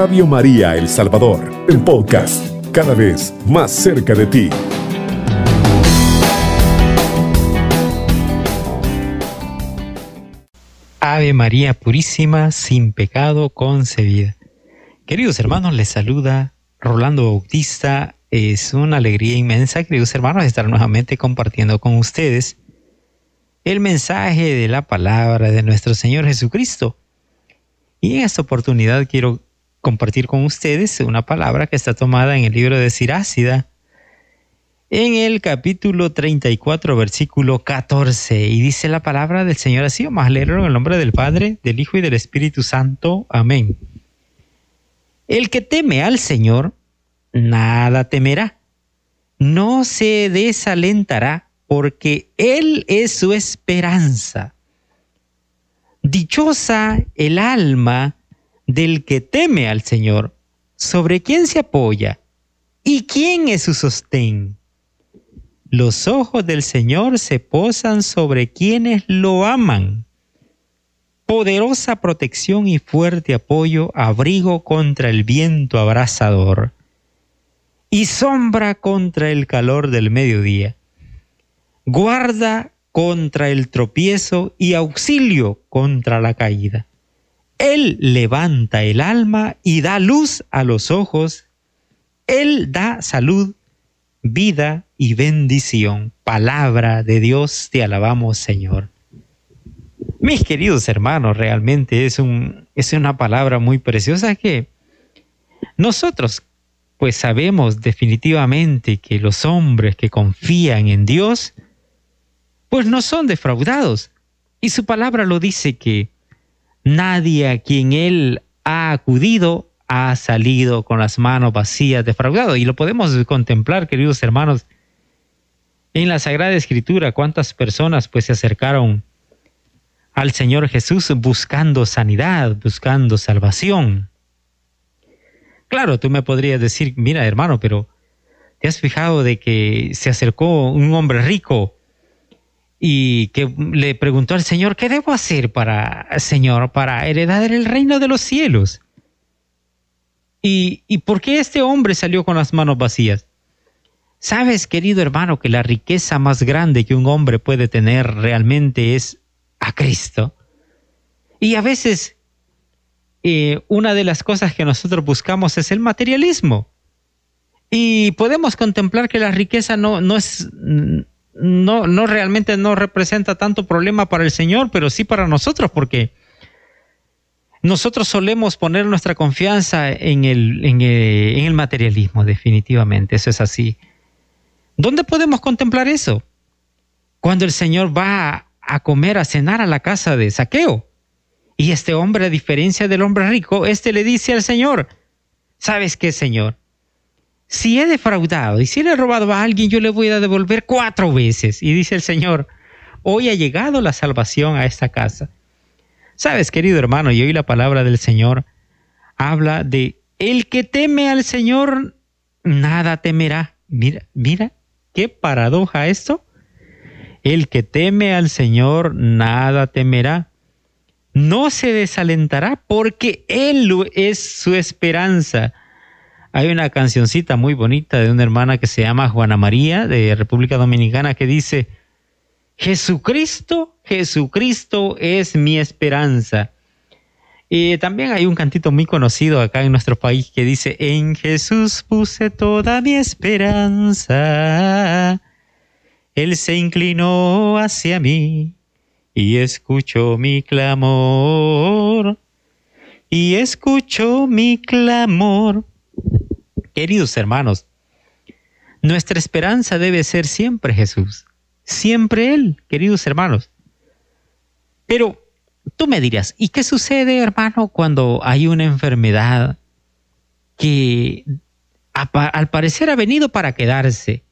Radio María El Salvador, el podcast, cada vez más cerca de ti. Ave María Purísima, sin pecado concebida. Queridos hermanos, les saluda Rolando Bautista. Es una alegría inmensa, queridos hermanos, estar nuevamente compartiendo con ustedes el mensaje de la palabra de nuestro Señor Jesucristo. Y en esta oportunidad quiero compartir con ustedes una palabra que está tomada en el libro de Sirácida, en el capítulo 34, versículo 14. Y dice la palabra del Señor así, vamos a leerlo en el nombre del Padre, del Hijo y del Espíritu Santo. Amén. El que teme al Señor, nada temerá, no se desalentará, porque Él es su esperanza. Dichosa el alma del que teme al Señor, sobre quién se apoya y quién es su sostén. Los ojos del Señor se posan sobre quienes lo aman. Poderosa protección y fuerte apoyo, abrigo contra el viento abrasador y sombra contra el calor del mediodía. Guarda contra el tropiezo y auxilio contra la caída. Él levanta el alma y da luz a los ojos. Él da salud, vida y bendición. Palabra de Dios, te alabamos Señor. Mis queridos hermanos, realmente es, un, es una palabra muy preciosa que nosotros pues sabemos definitivamente que los hombres que confían en Dios, pues no son defraudados. Y su palabra lo dice que Nadie a quien Él ha acudido ha salido con las manos vacías, defraudado. Y lo podemos contemplar, queridos hermanos, en la Sagrada Escritura, cuántas personas pues se acercaron al Señor Jesús buscando sanidad, buscando salvación. Claro, tú me podrías decir, mira hermano, pero ¿te has fijado de que se acercó un hombre rico y que le preguntó al Señor, ¿qué debo hacer para, Señor, para heredar el reino de los cielos? ¿Y, ¿Y por qué este hombre salió con las manos vacías? Sabes, querido hermano, que la riqueza más grande que un hombre puede tener realmente es a Cristo. Y a veces eh, una de las cosas que nosotros buscamos es el materialismo. Y podemos contemplar que la riqueza no, no es no, no realmente no representa tanto problema para el Señor, pero sí para nosotros, porque nosotros solemos poner nuestra confianza en el, en el, materialismo, definitivamente, eso es así. ¿Dónde podemos contemplar eso? Cuando el Señor va a comer, a cenar a la casa de saqueo. Y este hombre, a diferencia del hombre rico, este le dice al Señor, ¿sabes qué, Señor? Si he defraudado y si le he robado a alguien, yo le voy a devolver cuatro veces. Y dice el Señor, hoy ha llegado la salvación a esta casa. Sabes, querido hermano, y hoy la palabra del Señor habla de el que teme al Señor, nada temerá. Mira, mira, qué paradoja esto. El que teme al Señor, nada temerá. No se desalentará porque Él es su esperanza hay una cancioncita muy bonita de una hermana que se llama Juana María de República Dominicana que dice, Jesucristo, Jesucristo es mi esperanza. Y también hay un cantito muy conocido acá en nuestro país que dice, en Jesús puse toda mi esperanza. Él se inclinó hacia mí y escuchó mi clamor. Y escuchó mi clamor. Queridos hermanos, nuestra esperanza debe ser siempre Jesús, siempre Él, queridos hermanos. Pero tú me dirás, ¿y qué sucede, hermano, cuando hay una enfermedad que al parecer ha venido para quedarse?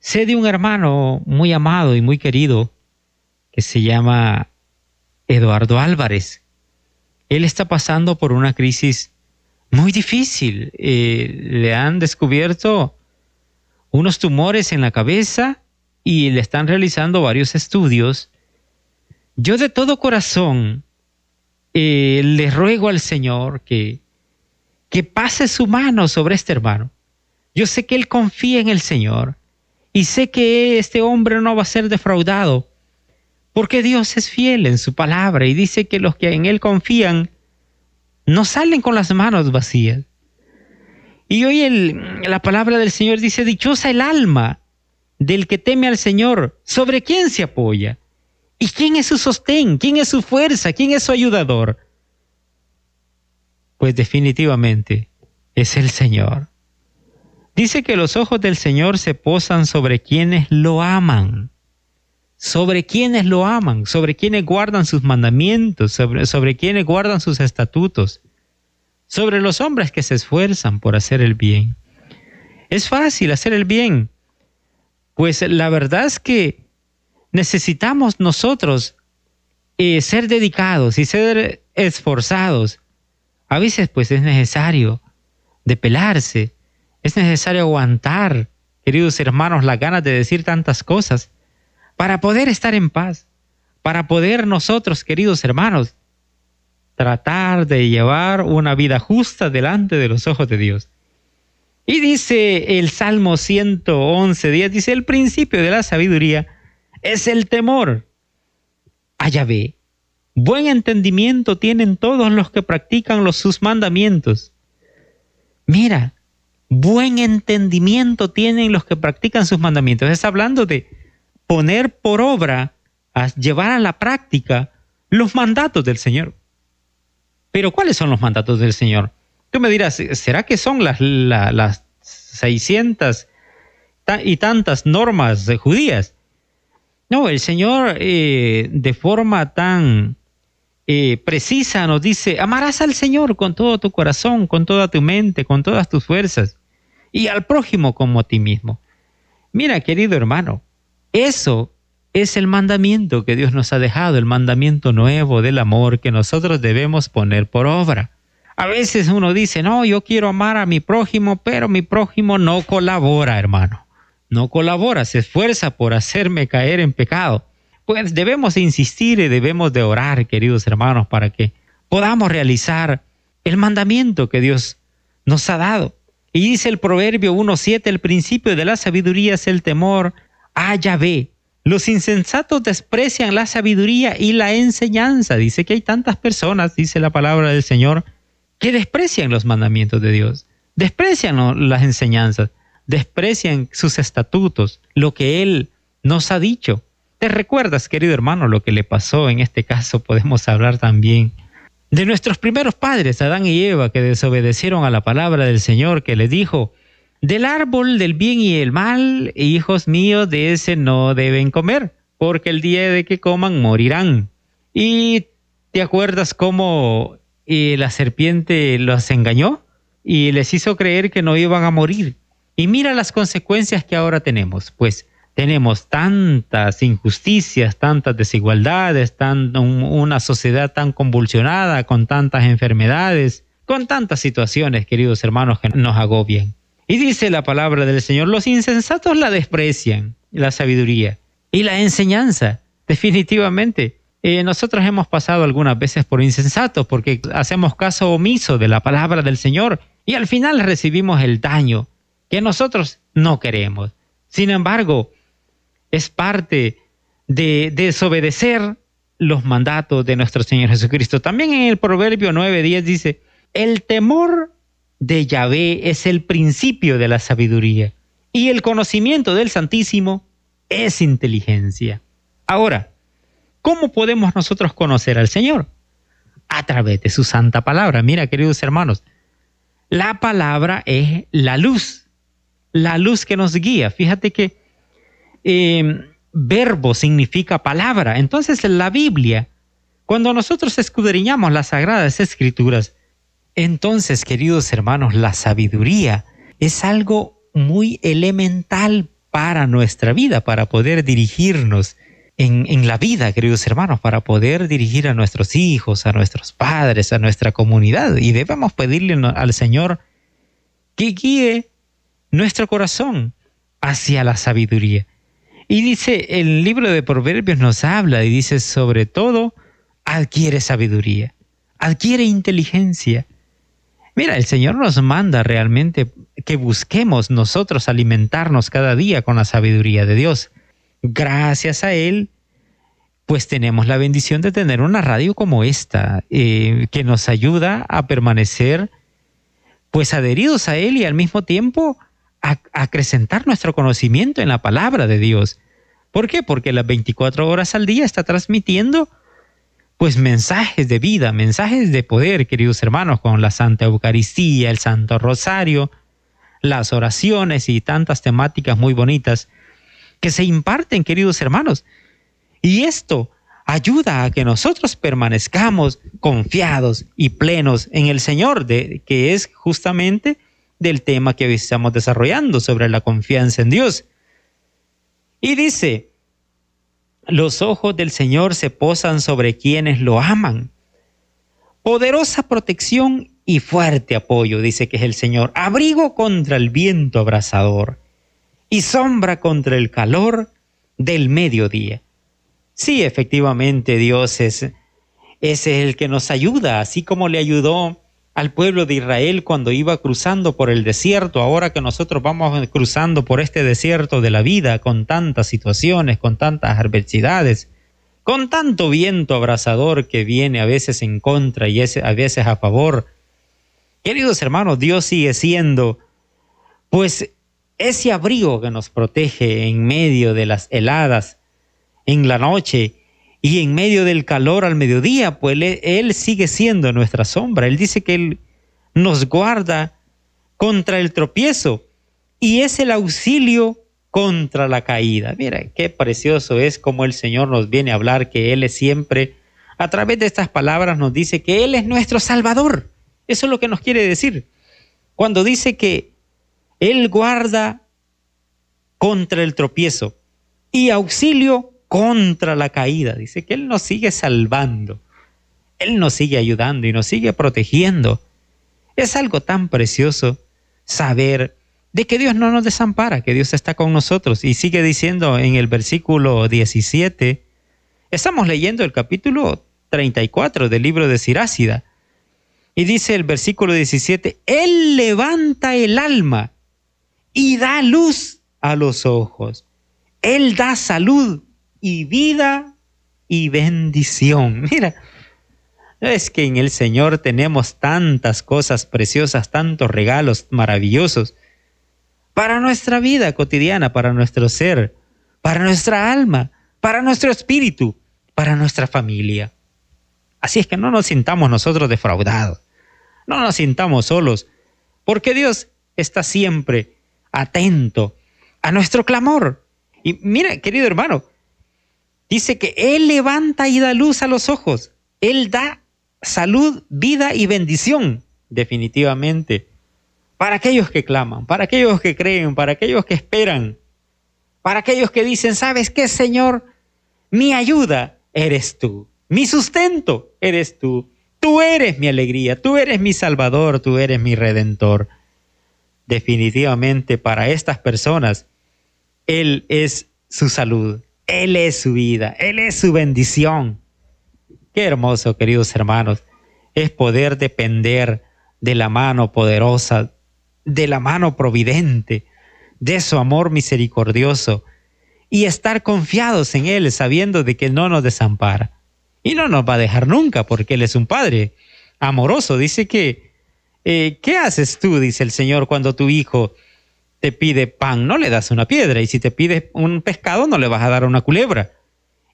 Sé de un hermano muy amado y muy querido que se llama Eduardo Álvarez. Él está pasando por una crisis muy difícil. Eh, le han descubierto unos tumores en la cabeza y le están realizando varios estudios. Yo de todo corazón eh, le ruego al Señor que, que pase su mano sobre este hermano. Yo sé que él confía en el Señor y sé que este hombre no va a ser defraudado, porque Dios es fiel en su palabra y dice que los que en él confían no salen con las manos vacías. Y hoy la palabra del Señor dice, dichosa el alma del que teme al Señor, ¿sobre quién se apoya? ¿Y quién es su sostén? ¿Quién es su fuerza? ¿Quién es su ayudador? Pues definitivamente es el Señor. Dice que los ojos del Señor se posan sobre quienes lo aman, sobre quienes lo aman, sobre quienes guardan sus mandamientos, sobre, sobre quienes guardan sus estatutos, sobre los hombres que se esfuerzan por hacer el bien. Es fácil hacer el bien, pues la verdad es que necesitamos nosotros eh, ser dedicados y ser esforzados. A veces pues es necesario depelarse, es necesario aguantar, queridos hermanos, las ganas de decir tantas cosas para poder estar en paz, para poder nosotros, queridos hermanos, tratar de llevar una vida justa delante de los ojos de Dios. Y dice el Salmo 111, 10, dice, el principio de la sabiduría es el temor a Yahvé. Buen entendimiento tienen todos los que practican los, sus mandamientos. Mira, buen entendimiento tienen los que practican sus mandamientos. Es hablando de poner por obra, a llevar a la práctica los mandatos del Señor. Pero ¿cuáles son los mandatos del Señor? Tú me dirás, ¿será que son las, las 600 y tantas normas judías? No, el Señor eh, de forma tan eh, precisa nos dice, amarás al Señor con todo tu corazón, con toda tu mente, con todas tus fuerzas, y al prójimo como a ti mismo. Mira, querido hermano, eso es el mandamiento que Dios nos ha dejado, el mandamiento nuevo del amor que nosotros debemos poner por obra. A veces uno dice, no, yo quiero amar a mi prójimo, pero mi prójimo no colabora, hermano. No colabora, se esfuerza por hacerme caer en pecado. Pues debemos insistir y debemos de orar, queridos hermanos, para que podamos realizar el mandamiento que Dios nos ha dado. Y dice el Proverbio 1.7, el principio de la sabiduría es el temor a Yahvé, los insensatos desprecian la sabiduría y la enseñanza. Dice que hay tantas personas, dice la palabra del Señor, que desprecian los mandamientos de Dios, desprecian las enseñanzas, desprecian sus estatutos, lo que Él nos ha dicho. ¿Te recuerdas, querido hermano, lo que le pasó en este caso? Podemos hablar también de nuestros primeros padres, Adán y Eva, que desobedecieron a la palabra del Señor, que le dijo, del árbol del bien y el mal, hijos míos, de ese no deben comer, porque el día de que coman morirán. Y te acuerdas cómo eh, la serpiente los engañó y les hizo creer que no iban a morir. Y mira las consecuencias que ahora tenemos. Pues tenemos tantas injusticias, tantas desigualdades, tan, una sociedad tan convulsionada, con tantas enfermedades, con tantas situaciones, queridos hermanos, que nos agobian. Y dice la palabra del Señor, los insensatos la desprecian, la sabiduría y la enseñanza. Definitivamente, eh, nosotros hemos pasado algunas veces por insensatos porque hacemos caso omiso de la palabra del Señor y al final recibimos el daño que nosotros no queremos. Sin embargo, es parte de desobedecer los mandatos de nuestro Señor Jesucristo. También en el Proverbio 9.10 dice, el temor de Yahvé es el principio de la sabiduría y el conocimiento del Santísimo es inteligencia. Ahora, ¿cómo podemos nosotros conocer al Señor? A través de su santa palabra. Mira, queridos hermanos, la palabra es la luz, la luz que nos guía. Fíjate que em, verbo significa palabra. Entonces, en la Biblia, cuando nosotros escudriñamos las sagradas escrituras, entonces, queridos hermanos, la sabiduría es algo muy elemental para nuestra vida, para poder dirigirnos en, la vida, queridos hermanos, para poder dirigir a nuestros hijos, a nuestros padres, a nuestra comunidad. Y debemos pedirle al Señor que guíe nuestro corazón hacia la sabiduría. Y dice, el libro de Proverbios nos habla y dice, sobre todo, adquiere sabiduría, adquiere inteligencia, Mira, el Señor nos manda realmente que busquemos nosotros alimentarnos cada día con la sabiduría de Dios. Gracias a Él, pues tenemos la bendición de tener una radio como esta, eh, que nos ayuda a permanecer pues adheridos a Él y al mismo tiempo a acrecentar nuestro conocimiento en la palabra de Dios. ¿Por qué? Porque las 24 horas al día está transmitiendo pues mensajes de vida, mensajes de poder, queridos hermanos, con la Santa Eucaristía, el Santo Rosario, las oraciones y tantas temáticas muy bonitas que se imparten, queridos hermanos. Y esto ayuda a que nosotros permanezcamos confiados y plenos en el Señor, de, que es justamente del tema que hoy estamos desarrollando sobre la confianza en Dios. Y dice, los ojos del Señor se posan sobre quienes lo aman. Poderosa protección y fuerte apoyo, dice que es el Señor. Abrigo contra el viento abrasador y sombra contra el calor del mediodía. Sí, efectivamente, Dios es, es el que nos ayuda, así como le ayudó al pueblo de Israel cuando iba cruzando por el desierto, ahora que nosotros vamos cruzando por este desierto de la vida con tantas situaciones, con tantas adversidades, con tanto viento abrasador que viene a veces en contra y a veces a favor. Queridos hermanos, Dios sigue siendo pues ese abrigo que nos protege en medio de las heladas, en la noche, y en medio del calor al mediodía, pues él, sigue siendo nuestra sombra. Él dice que Él nos guarda contra el tropiezo y es el auxilio contra la caída. Mira, qué precioso es como el Señor nos viene a hablar que Él es siempre, a través de estas palabras nos dice que Él es nuestro Salvador. Eso es lo que nos quiere decir. Cuando dice que Él guarda contra el tropiezo y auxilio contra la caída. Dice que Él nos sigue salvando. Él nos sigue ayudando y nos sigue protegiendo. Es algo tan precioso saber de que Dios no nos desampara, que Dios está con nosotros. Y sigue diciendo en el versículo 17, estamos leyendo el capítulo 34 del libro de Sirácida. Y dice el versículo 17, Él levanta el alma y da luz a los ojos. Él da salud y vida y bendición. Mira, es que en el Señor tenemos tantas cosas preciosas, tantos regalos maravillosos para nuestra vida cotidiana, para nuestro ser, para nuestra alma, para nuestro espíritu, para nuestra familia. Así es que no nos sintamos nosotros defraudados, no nos sintamos solos, porque Dios está siempre atento a nuestro clamor. Y mira, querido hermano, Dice que Él levanta y da luz a los ojos. Él da salud, vida y bendición, definitivamente. Para aquellos que claman, para aquellos que creen, para aquellos que esperan, para aquellos que dicen, ¿sabes qué, Señor? Mi ayuda eres tú, mi sustento eres tú, tú eres mi alegría, tú eres mi salvador, tú eres mi redentor. Definitivamente para estas personas, Él es su salud, él es su vida, Él es su bendición. Qué hermoso, queridos hermanos, es poder depender de la mano poderosa, de la mano providente, de su amor misericordioso y estar confiados en Él sabiendo de que no nos desampara. Y no nos va a dejar nunca porque Él es un Padre amoroso. Dice que, eh, ¿qué haces tú? Dice el Señor cuando tu hijo te pide pan, no le das una piedra, y si te pide un pescado, no le vas a dar una culebra.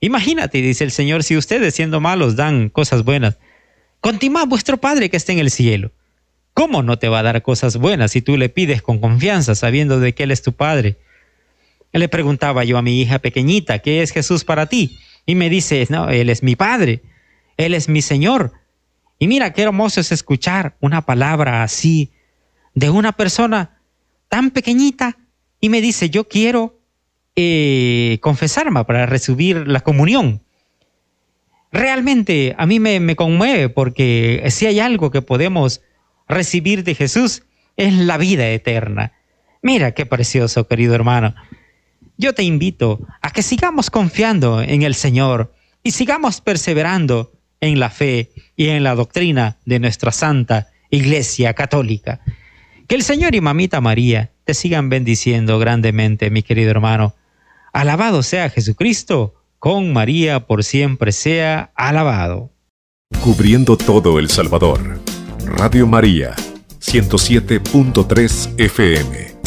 Imagínate, dice el Señor, si ustedes siendo malos dan cosas buenas, continúa vuestro Padre que está en el cielo. ¿Cómo no te va a dar cosas buenas si tú le pides con confianza, sabiendo de que Él es tu Padre? Le preguntaba yo a mi hija pequeñita, ¿qué es Jesús para ti? Y me dice, no, Él es mi Padre, Él es mi Señor. Y mira qué hermoso es escuchar una palabra así de una persona tan pequeñita y me dice, yo quiero eh, confesarme para recibir la comunión. Realmente a mí me, me conmueve porque si hay algo que podemos recibir de Jesús es la vida eterna. Mira qué precioso, querido hermano. Yo te invito a que sigamos confiando en el Señor y sigamos perseverando en la fe y en la doctrina de nuestra santa Iglesia Católica. Que el Señor y Mamita María te sigan bendiciendo grandemente, mi querido hermano. Alabado sea Jesucristo, con María por siempre sea alabado. Cubriendo todo El Salvador. Radio María, 107.3 FM.